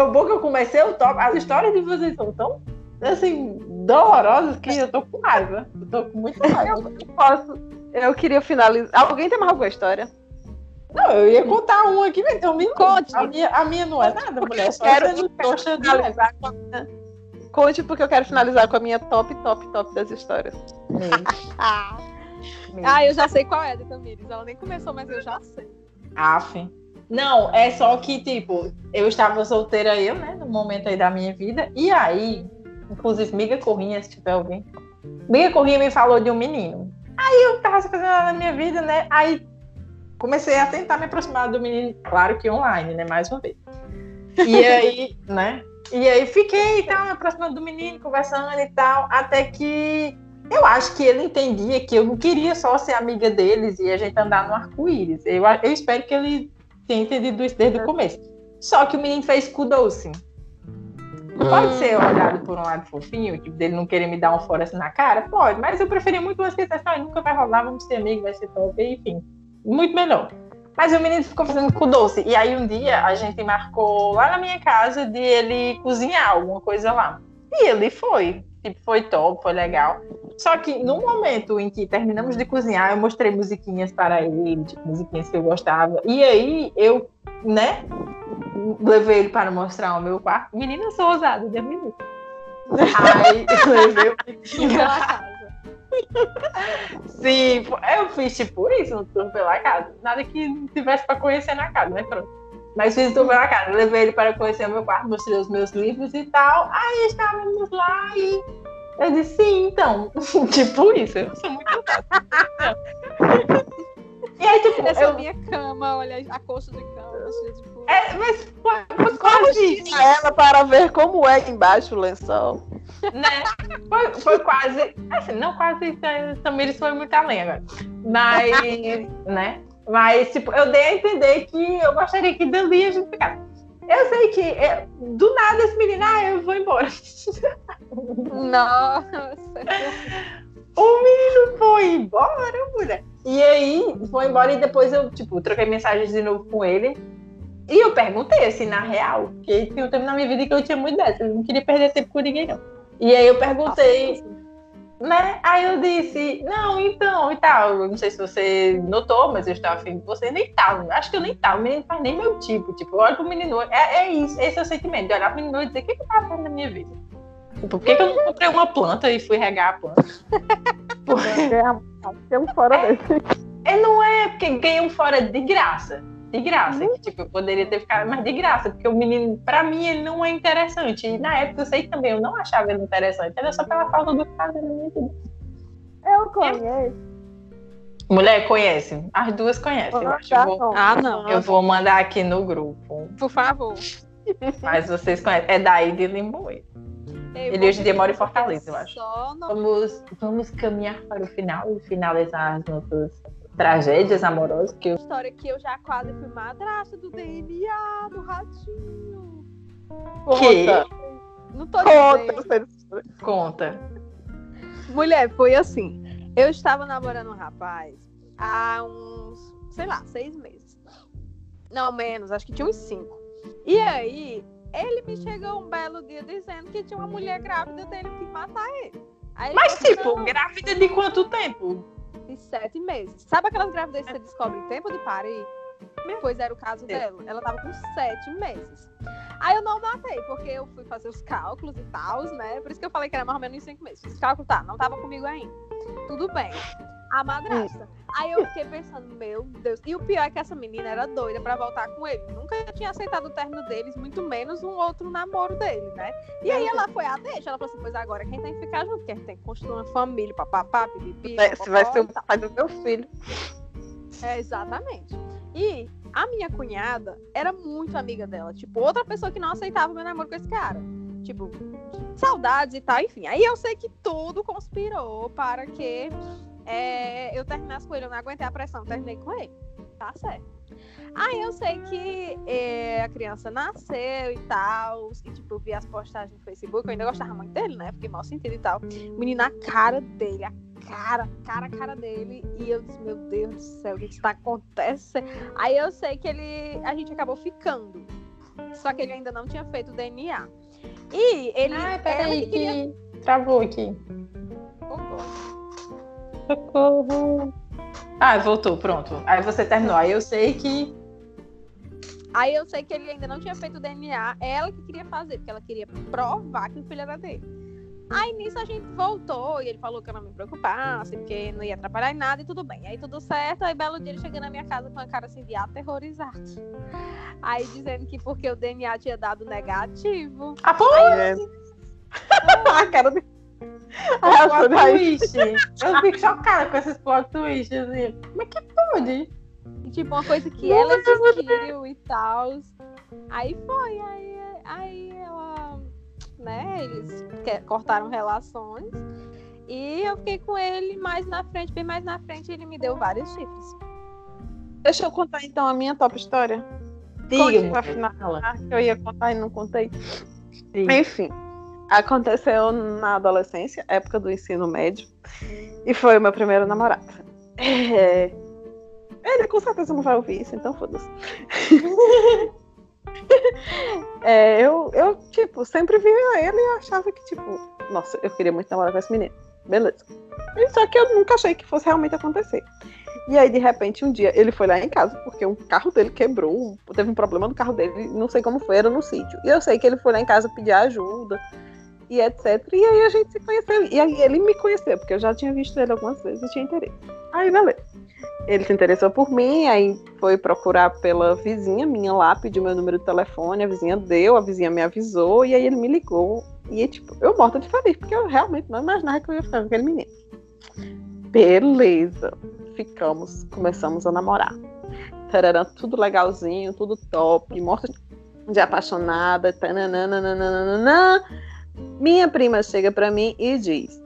O bom que eu comecei o top, as histórias de vocês são tão, assim, dolorosas que eu tô com raiva. Eu tô com muita raiva. Eu posso. Eu queria finalizar. Alguém tem mais alguma história? Não, eu ia contar um aqui, mas então me Conte. A minha, a minha não é nada, mulher, só quero-. Finalizar com a minha... Conte porque eu quero finalizar com a minha top, top, top das histórias. Ah. eu já sei qual é Tamires. Ela nem começou, mas eu já sei. Aff. Não, é só que, tipo, eu estava solteira, eu, né, no momento aí da minha vida, e aí, inclusive, Miga Corrinha, se tiver alguém, Miga Corrinha me falou de um menino. Aí eu tava fazendo nada na minha vida, né, aí comecei a tentar me aproximar do menino, claro que online, né, mais uma vez. E aí, né, e aí fiquei e tal, me aproximando do menino, conversando e tal, até que eu acho que ele entendia que eu não queria só ser amiga deles e a gente andar no arco-íris. Eu, eu espero que ele tenha entendido isso desde o começo. Só que o menino fez cu doce. Pode ser olhado por um lado fofinho, tipo, dele não querer me dar um fora assim na cara? Pode, mas eu preferia muito você pensar, ah, nunca vai rolar, vamos ser amigos, vai ser top, enfim. Muito melhor. Mas o menino ficou fazendo com doce. E aí um dia a gente marcou lá na minha casa de ele cozinhar alguma coisa lá. E ele foi. Tipo, foi top, foi legal. Só que no momento em que terminamos de cozinhar, eu mostrei musiquinhas para ele, tipo, musiquinhas que eu gostava. E aí eu, né, levei ele para mostrar o meu quarto. Menina, eu sou ousada, Deus me livre. Aí eu levei. Sim, eu fiz tipo isso no tour pela casa. Nada que não tivesse para conhecer na casa, né? Pronto. Mas fiz o tour pela casa. Levei ele para conhecer o meu quarto, mostrei os meus livros e tal. Aí estávamos lá e eu disse, sim, então. tipo isso. Eu sou muito E aí, tipo, Essa é a eu, minha cama, olha a coxa de cama. tipo, é, mas quase isso. ela para ver como é embaixo o lençol. Né? Foi, foi quase. Assim, não quase. Também foi muito além agora. Mas, né? Mas, tipo, eu dei a entender que eu gostaria que dali a gente ficasse. Eu sei que é, do nada esse menino, ah, eu vou embora. Nossa. O menino foi embora, mulher. E aí, foi embora e depois eu, tipo, troquei mensagens de novo com ele. E eu perguntei, assim, na real, porque tinha um tempo na minha vida que eu tinha muito dessa. Eu não queria perder tempo com ninguém, não. E aí eu perguntei, né? Aí eu disse, não, então, e tal. Eu não sei se você notou, mas eu estava afim de você. Nem tava. Acho que eu nem tava. O menino faz nem meu tipo. Tipo, eu olho pro menino. É, é isso, esse é o sentimento. De olhar pro menino e dizer, o que, que eu tava fazendo na minha vida? Tipo, por que, que eu não comprei uma planta e fui regar a planta? Tem um fora desse. É, não é porque ganhei um fora de graça. De graça. Que, tipo, eu poderia ter ficado, mas de graça, porque o menino, pra mim, ele não é interessante. E na época eu sei também eu não achava ele interessante. Era só pela falta do cara na minha vida. Eu conheço. Mulher, conhece? As duas conhecem, eu acho. Eu vou, Ah, não. eu vou mandar aqui no grupo. Por favor. Mas vocês conhecem. É daí de Limboe. Ele hoje em dia mora em Fortaleza, eu acho. No... Vamos, vamos caminhar para o final e finalizar as nossas tragédias amorosas. Que eu... história que eu já quase fui madrasta do DNA do ratinho. Que? Não tô Conta. dizendo. Conta. Mulher, foi assim. Eu estava namorando um rapaz há uns, sei lá, seis meses. Não, menos, acho que tinha uns cinco. E aí, ele me chegou um belo dia dizendo que tinha uma mulher grávida dele que matar ele. Ele Mas, falou, tipo, "Não, grávida de quanto tempo? De sete meses. Sabe aquelas gravidez que você descobre em tempo de parir? Pois era o caso dela. Ela tava com sete meses. Aí eu não matei, porque eu fui fazer os cálculos e tal, né? Por isso que eu falei que era mais ou menos em cinco meses. Os cálculos, tá, não tava comigo ainda. Tudo bem. A madrasta. Aí eu fiquei pensando, meu Deus. E o pior é que essa menina era doida pra voltar com ele. Nunca tinha aceitado o término deles, muito menos um outro namoro dele, né? E aí ela foi a deixa. Ela falou assim: pois agora quem tem que ficar junto, que a gente tem que construir uma família, papapá, pipipi. Esse vai popopó ser o pai do meu filho. É, exatamente. E a minha cunhada era muito amiga dela. Tipo, outra pessoa que não aceitava meu namoro com esse cara. Tipo, saudades e tal, enfim. Aí eu sei que tudo conspirou para que é, eu terminasse com ele. Eu não aguentei a pressão, terminei com ele. Tá certo. Aí eu sei que é, a criança nasceu e tal. E, tipo, eu vi as postagens no Facebook. Eu ainda gostava muito dele, né? Fiquei mal sentido e tal. O menino, a cara dele, a cara, cara, a cara dele. E eu disse, meu Deus do céu, o que está acontecendo? Aí eu sei que ele. A gente acabou ficando. Só que ele ainda não tinha feito o DNA. E ele. Ai, ela peraí, que queria- que travou aqui. Socorro. Ah, voltou, pronto. Aí você terminou. Aí eu sei que. Aí eu sei que ele ainda não tinha feito o DNA, ela que queria fazer, porque ela queria provar que o filho era dele. Aí nisso a gente voltou e ele falou que eu não me preocupasse, porque não ia atrapalhar em nada e tudo bem. Aí tudo certo, aí belo dia ele chegando na minha casa com a cara assim de aterrorizado. Aí dizendo que porque o DNA tinha dado negativo. Ah, pô! É. a cara de. Ah, plot daí. twist. Eu fico chocada com esses plot twists. Assim. Como é que pode? E, tipo, uma coisa que ela existiu e tal. Aí foi, aí, aí ela, né, eles cortaram relações. E eu fiquei com ele mais na frente, bem mais na frente, ele me deu vários chifres. Deixa eu contar então a minha top história. Diga-me. Pra finalizar, que eu ia contar e não contei. Diga. Enfim, aconteceu na adolescência, época do ensino médio, e foi o meu primeiro namorado. É, Ele com certeza não vai ouvir isso, então foda-se. é, eu, eu, tipo, sempre via ele e achava que, tipo, nossa, eu queria muito namorar com esse menino. Beleza. Só que eu nunca achei que fosse realmente acontecer. E aí, de repente, um dia, ele foi lá em casa, porque um carro dele quebrou, teve um problema no carro dele, não sei como foi, era no sítio. E eu sei que ele foi lá em casa pedir ajuda e etc. E aí a gente se conheceu. E aí ele me conheceu, porque eu já tinha visto ele algumas vezes e tinha interesse. Aí, beleza. Ele se interessou por mim, aí foi procurar pela vizinha minha lá, pediu meu número de telefone, a vizinha deu, a vizinha me avisou, e aí ele me ligou. E, tipo, eu morta de feliz, porque eu realmente não imaginava que eu ia ficar com aquele menino. Beleza. Ficamos, começamos a namorar. Tararã, tudo legalzinho, tudo top, morta de apaixonada. Tananana, minha prima chega para mim e diz: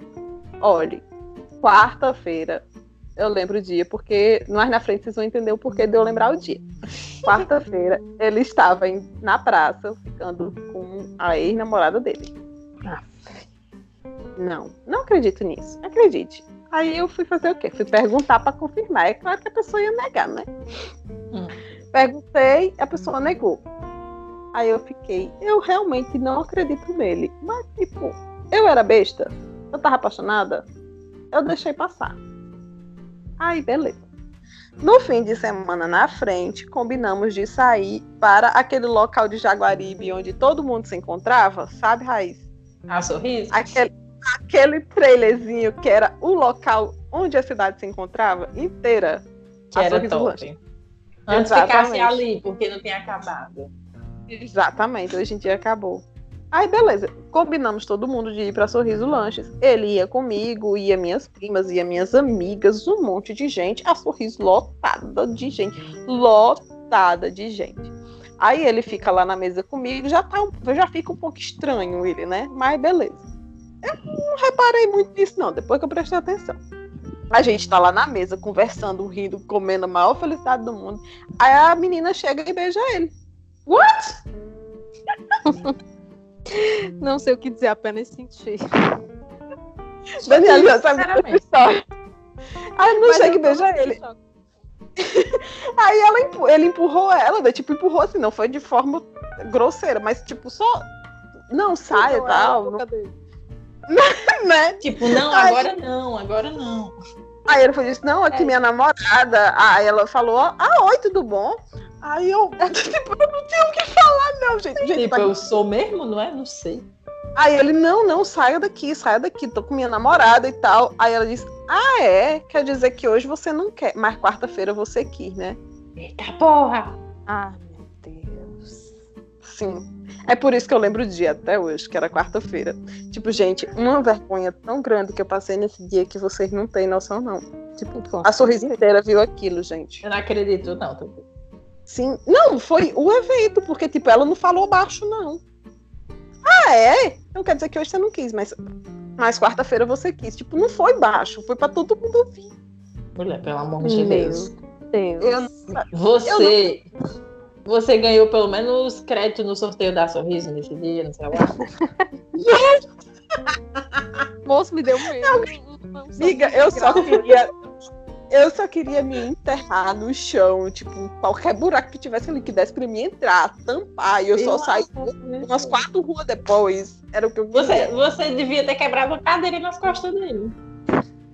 Olhe, quarta-feira, eu lembro o dia, porque mais na frente vocês vão entender o porquê de eu lembrar o dia. Quarta-feira, ele estava em, na praça ficando com a ex-namorada dele. Não, não acredito nisso. Acredite. Aí eu fui fazer o quê? Fui perguntar para confirmar. É claro que a pessoa ia negar, né? Hum. Perguntei, a pessoa negou. Aí eu fiquei, eu realmente não acredito nele. Mas, tipo, eu era besta, eu tava apaixonada, eu deixei passar. Aí, beleza. No fim de semana na frente, combinamos de sair para aquele local de Jaguaribe onde todo mundo se encontrava, sabe, Raiz? Ah, sorriso? Aquele, aquele trailerzinho que era o local onde a cidade se encontrava inteira. Que era top. Antes Exatamente. ficasse ali, porque não tinha acabado. Exatamente, hoje em dia acabou. Aí, beleza. Combinamos todo mundo de ir para Sorriso Lanches. Ele ia comigo, ia minhas primas, ia minhas amigas, um monte de gente. A Sorriso lotada de gente. Lotada de gente. Aí ele fica lá na mesa comigo, já tá, já fica um pouco estranho ele, né? Mas beleza. Eu não reparei muito nisso, não, depois que eu prestei atenção. A gente tá lá na mesa, conversando, rindo, comendo a maior felicidade do mundo. Aí a menina chega e beija ele. What? Não sei o que dizer, apenas sentir. Daniela sabe história. Aí não sei que beija ele. Aí ela, ele empurrou ela, né? tipo, empurrou assim, não foi de forma grosseira, mas tipo, só. Não, sai e tal. Não... né? Tipo, não, Aí... agora não, agora não. Aí ele foi disse, não, aqui é. minha namorada. Aí ela falou, ah, oi, tudo bom? Aí eu, tipo, eu não tenho o que falar, não, gente. gente tipo, tá... eu sou mesmo, não é? Não sei. Aí ele, não, não, saia daqui, saia daqui, tô com minha namorada e tal. Aí ela disse, ah, é? Quer dizer que hoje você não quer, mas quarta-feira você quis, né? Eita porra! Ah, meu Deus. Sim. É por isso que eu lembro o dia até hoje, que era quarta-feira. Tipo, gente, uma vergonha tão grande que eu passei nesse dia que vocês não têm noção, não. Tipo, a sorriso inteira viu aquilo, gente. Eu não acredito, não. Tô... Sim. Não, foi o evento, porque, tipo, ela não falou baixo, não. Ah, é? Não quer dizer que hoje você não quis, mas, mas quarta-feira você quis. Tipo, não foi baixo, foi pra todo mundo ouvir. Mulher, pelo amor de Deus. Deus. Eu, você. Eu não... Você ganhou pelo menos crédito no sorteio da Sorriso nesse dia, não sei lá. Moço, me deu medo. Amiga, eu só queria eu só queria me enterrar no chão, tipo, qualquer buraco que tivesse ali que desse pra mim entrar, tampar, e eu, eu só saí umas quatro ruas depois. Era o que eu queria. Você, você devia ter quebrado a cadeira nas costas dele.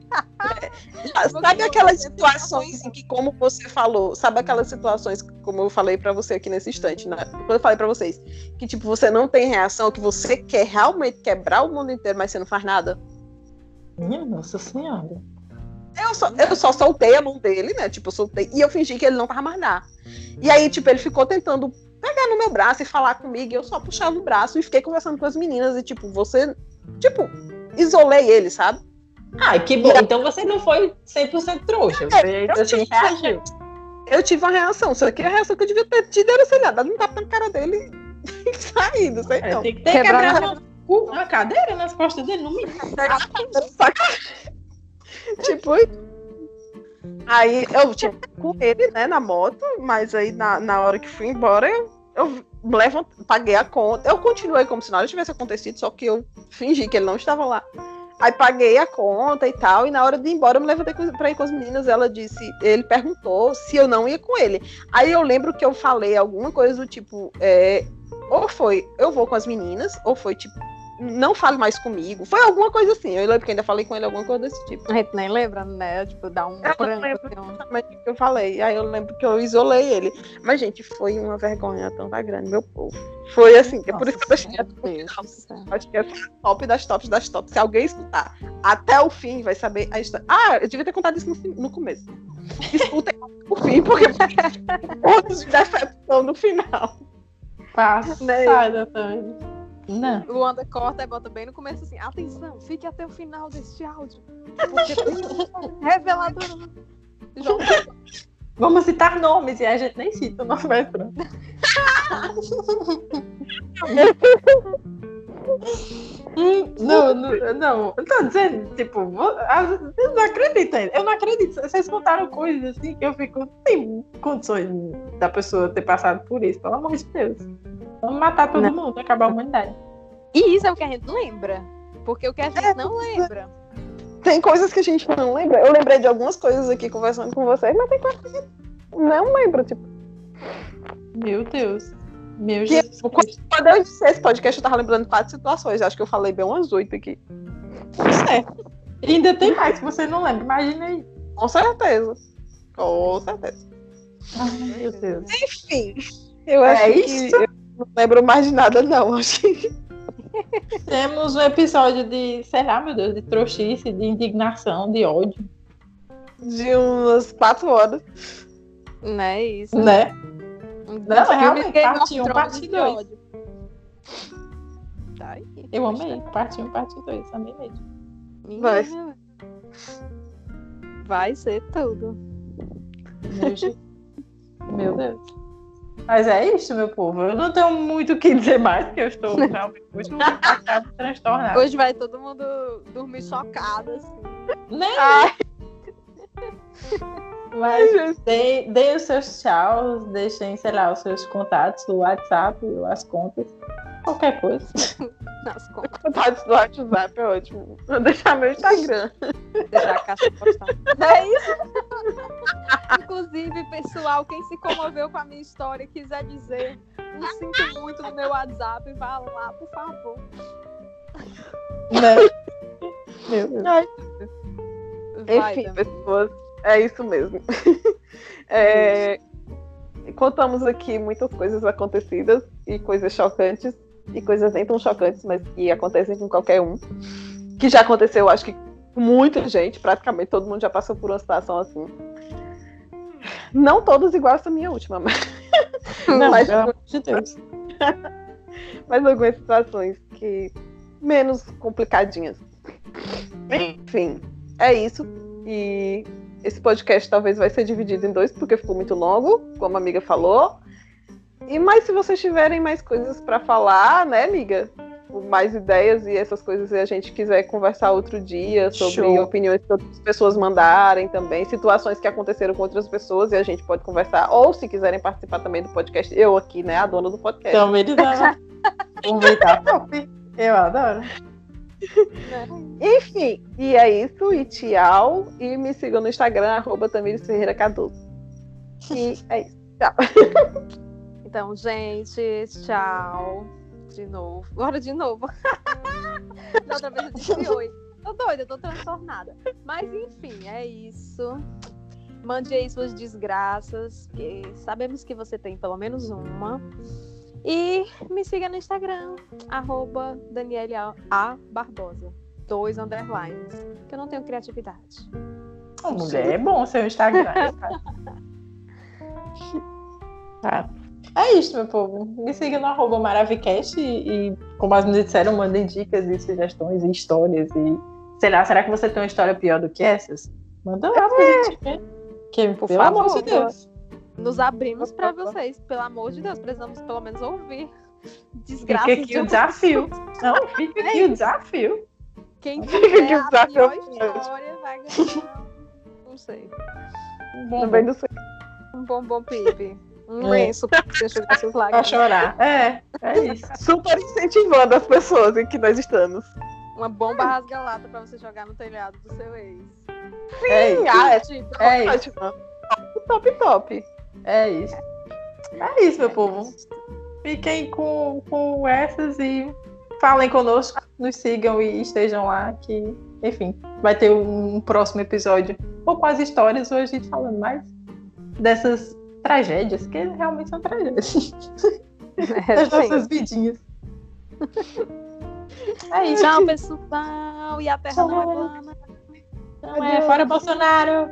Sabe aquelas situações em que, como você falou, sabe aquelas situações, como eu falei para você aqui nesse instante, né? Quando eu falei para vocês, que tipo, você não tem reação, que você quer realmente quebrar o mundo inteiro, mas você não faz nada? Minha nossa senhora. Eu só, eu só soltei a mão dele, né? Tipo, eu soltei. E eu fingi que ele não tava mais lá. E aí, tipo, ele ficou tentando pegar no meu braço e falar comigo. E eu só puxava o braço e fiquei conversando com as meninas. E, tipo, você. Tipo, isolei ele, sabe? Ah, que bom. Então você não foi 100% trouxa. É, você é, assim, reagiu. Eu tive uma reação. Só que a reação que eu devia ter tido era, sei lá, dado um tapa na cara dele e saído, sei é, não. Tem que ter quebrado uma cadeira nas costas dele, no mínimo. Tipo, aí eu tinha com ele, né, na moto, mas aí na, na hora que fui embora, eu, eu levo, paguei a conta. Eu continuei como se nada tivesse acontecido, só que eu fingi que ele não estava lá. Aí paguei a conta e tal, e na hora de ir embora eu me levantei pra ir com as meninas, ela disse, ele perguntou se eu não ia com ele. Aí eu lembro que eu falei alguma coisa do tipo, é, ou foi, eu vou com as meninas, ou foi tipo, não fale mais comigo. Foi alguma coisa assim. Eu lembro que ainda falei com ele alguma coisa desse tipo. A gente nem lembra, né? Tipo, dá um branco. Mas o que eu falei. Aí eu lembro que eu isolei ele. Mas, gente, foi uma vergonha tanta grande, meu povo. Foi assim, que é por isso que eu deixei Acho que é top das tops das tops. Se alguém escutar até o fim, vai saber a história. Ah, eu devia ter contado isso no, no começo. Escutem o fim, porque outros de decepção no final. Passada também. Não. Luanda corta e bota bem no começo assim: atenção, fique até o final deste áudio. Porque revelador. Vamos citar nomes e a gente nem cita o nome metrô. não, não, não, eu tô dizendo, tipo, eu não acredito Eu não acredito. Vocês contaram coisas assim que eu fico. Não tem condições da pessoa ter passado por isso, pelo amor de Deus. Vamos matar todo não. mundo, acabar a humanidade. E isso é o que a gente lembra. Porque o que a gente é, não lembra. Tem coisas que a gente não lembra. Eu lembrei de algumas coisas aqui conversando com vocês, mas tem coisas que a gente não lembra, tipo. Meu Deus. Meu Jesus. Quando eu disse esse podcast, eu tava lembrando quatro situações. Acho que eu falei bem umas oito aqui. É. E ainda tem mais que você não lembra. Imagina aí. Com certeza. Com certeza. Ai, meu Deus. Enfim. Eu é acho isso? que não lembro mais de nada, não. Acho que... Temos um episódio de, sei lá, meu Deus, de trouxice, de indignação, de ódio. De umas quatro horas. Não é isso. Né? Não, é realmente, parte 1, um, parte 2. Tá Eu amei, parte 1, um, parte 2, amei mesmo. Vai. Vai ser tudo. Meu Deus. Mas é isso, meu povo. Eu não tenho muito o que dizer mais, porque eu estou realmente muito. Hoje vai todo mundo dormir chocado, assim. Nem. Ai. Mas deem, deem os seus tchauz, deixem, sei lá, os seus contatos do WhatsApp, as contas, qualquer coisa. Nas contas. Contatos do WhatsApp é ótimo. Vou deixar meu Instagram. Deixar a caixa postar. É isso? Inclusive, pessoal, quem se comoveu com a minha história e quiser dizer não sinto muito no meu WhatsApp, vá lá, por favor. Né? Meu Deus. Ai. Enfim, pessoas, é isso mesmo. É, contamos aqui muitas coisas acontecidas e coisas chocantes e coisas nem tão chocantes, mas que acontecem com qualquer um. Que já aconteceu, acho que com muita gente, praticamente todo mundo já passou por uma situação assim. Não todos igual essa minha última, mas. Não, mas, pelo de Deus. mas algumas situações que. menos complicadinhas. Enfim, é isso. E esse podcast talvez vai ser dividido em dois, porque ficou muito longo, como a amiga falou. E mais se vocês tiverem mais coisas para falar, né, amiga? Mais ideias e essas coisas, e a gente quiser conversar outro dia sobre Show. opiniões que outras pessoas mandarem também, situações que aconteceram com outras pessoas e a gente pode conversar. Ou se quiserem participar também do podcast, eu aqui, né, a dona do podcast. Então, ele dá. Aproveitar top. Eu adoro. Enfim, e é isso, e tchau. E me sigam no Instagram, arroba Tamires Ferreira. E é isso. Tchau. Então, gente, tchau. De novo. Agora de novo. da outra vez eu disse oi. Tô doida, tô transtornada. Mas enfim, é isso. Mande aí suas desgraças, que sabemos que você tem pelo menos uma. E me siga no Instagram, arroba Daniela A. Barbosa. Dois underlines. Que eu não tenho criatividade. Mulher, é bom seu Instagram. tá. É isso, meu povo. Me siga no arroba Maravicast e, e, como as me disseram, mandem dicas e sugestões e histórias. E sei lá, será que você tem uma história pior do que essas? Manda lá pra gente ver. Que, Por pelo favor, amor de Deus. Nos abrimos para vocês, pelo amor de Deus. Precisamos pelo menos ouvir. Desgraça. Fica aqui de o desafio. Não, fica aqui é o desafio. Quem tiver a pior história vai ganhar. Não sei. Um bom, Também não sei. Um bombom pipe. Um é. lenço pra enxugar suas lágrimas. Pra chorar. É, é isso. Super incentivando as pessoas em que nós estamos. Uma bomba rasga-lata pra você jogar no telhado do seu ex. É isso. Ah, é, Tipo, é isso. Top, top. É isso. É isso, meu povo. Fiquem com, com essas e falem conosco, nos sigam e estejam lá que, enfim, vai ter um próximo episódio. Ou com as histórias, ou a gente falando mais dessas tragédias, que realmente são tragédias. É, das sim. nossas vidinhas. É isso. Tchau, pessoal. E a terra não é Tchau. plana. Então é, fora Bolsonaro!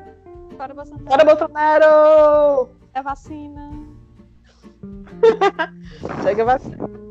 Para Bolsonaro. Bora, Bolsonaro! É vacina. Chega vacina.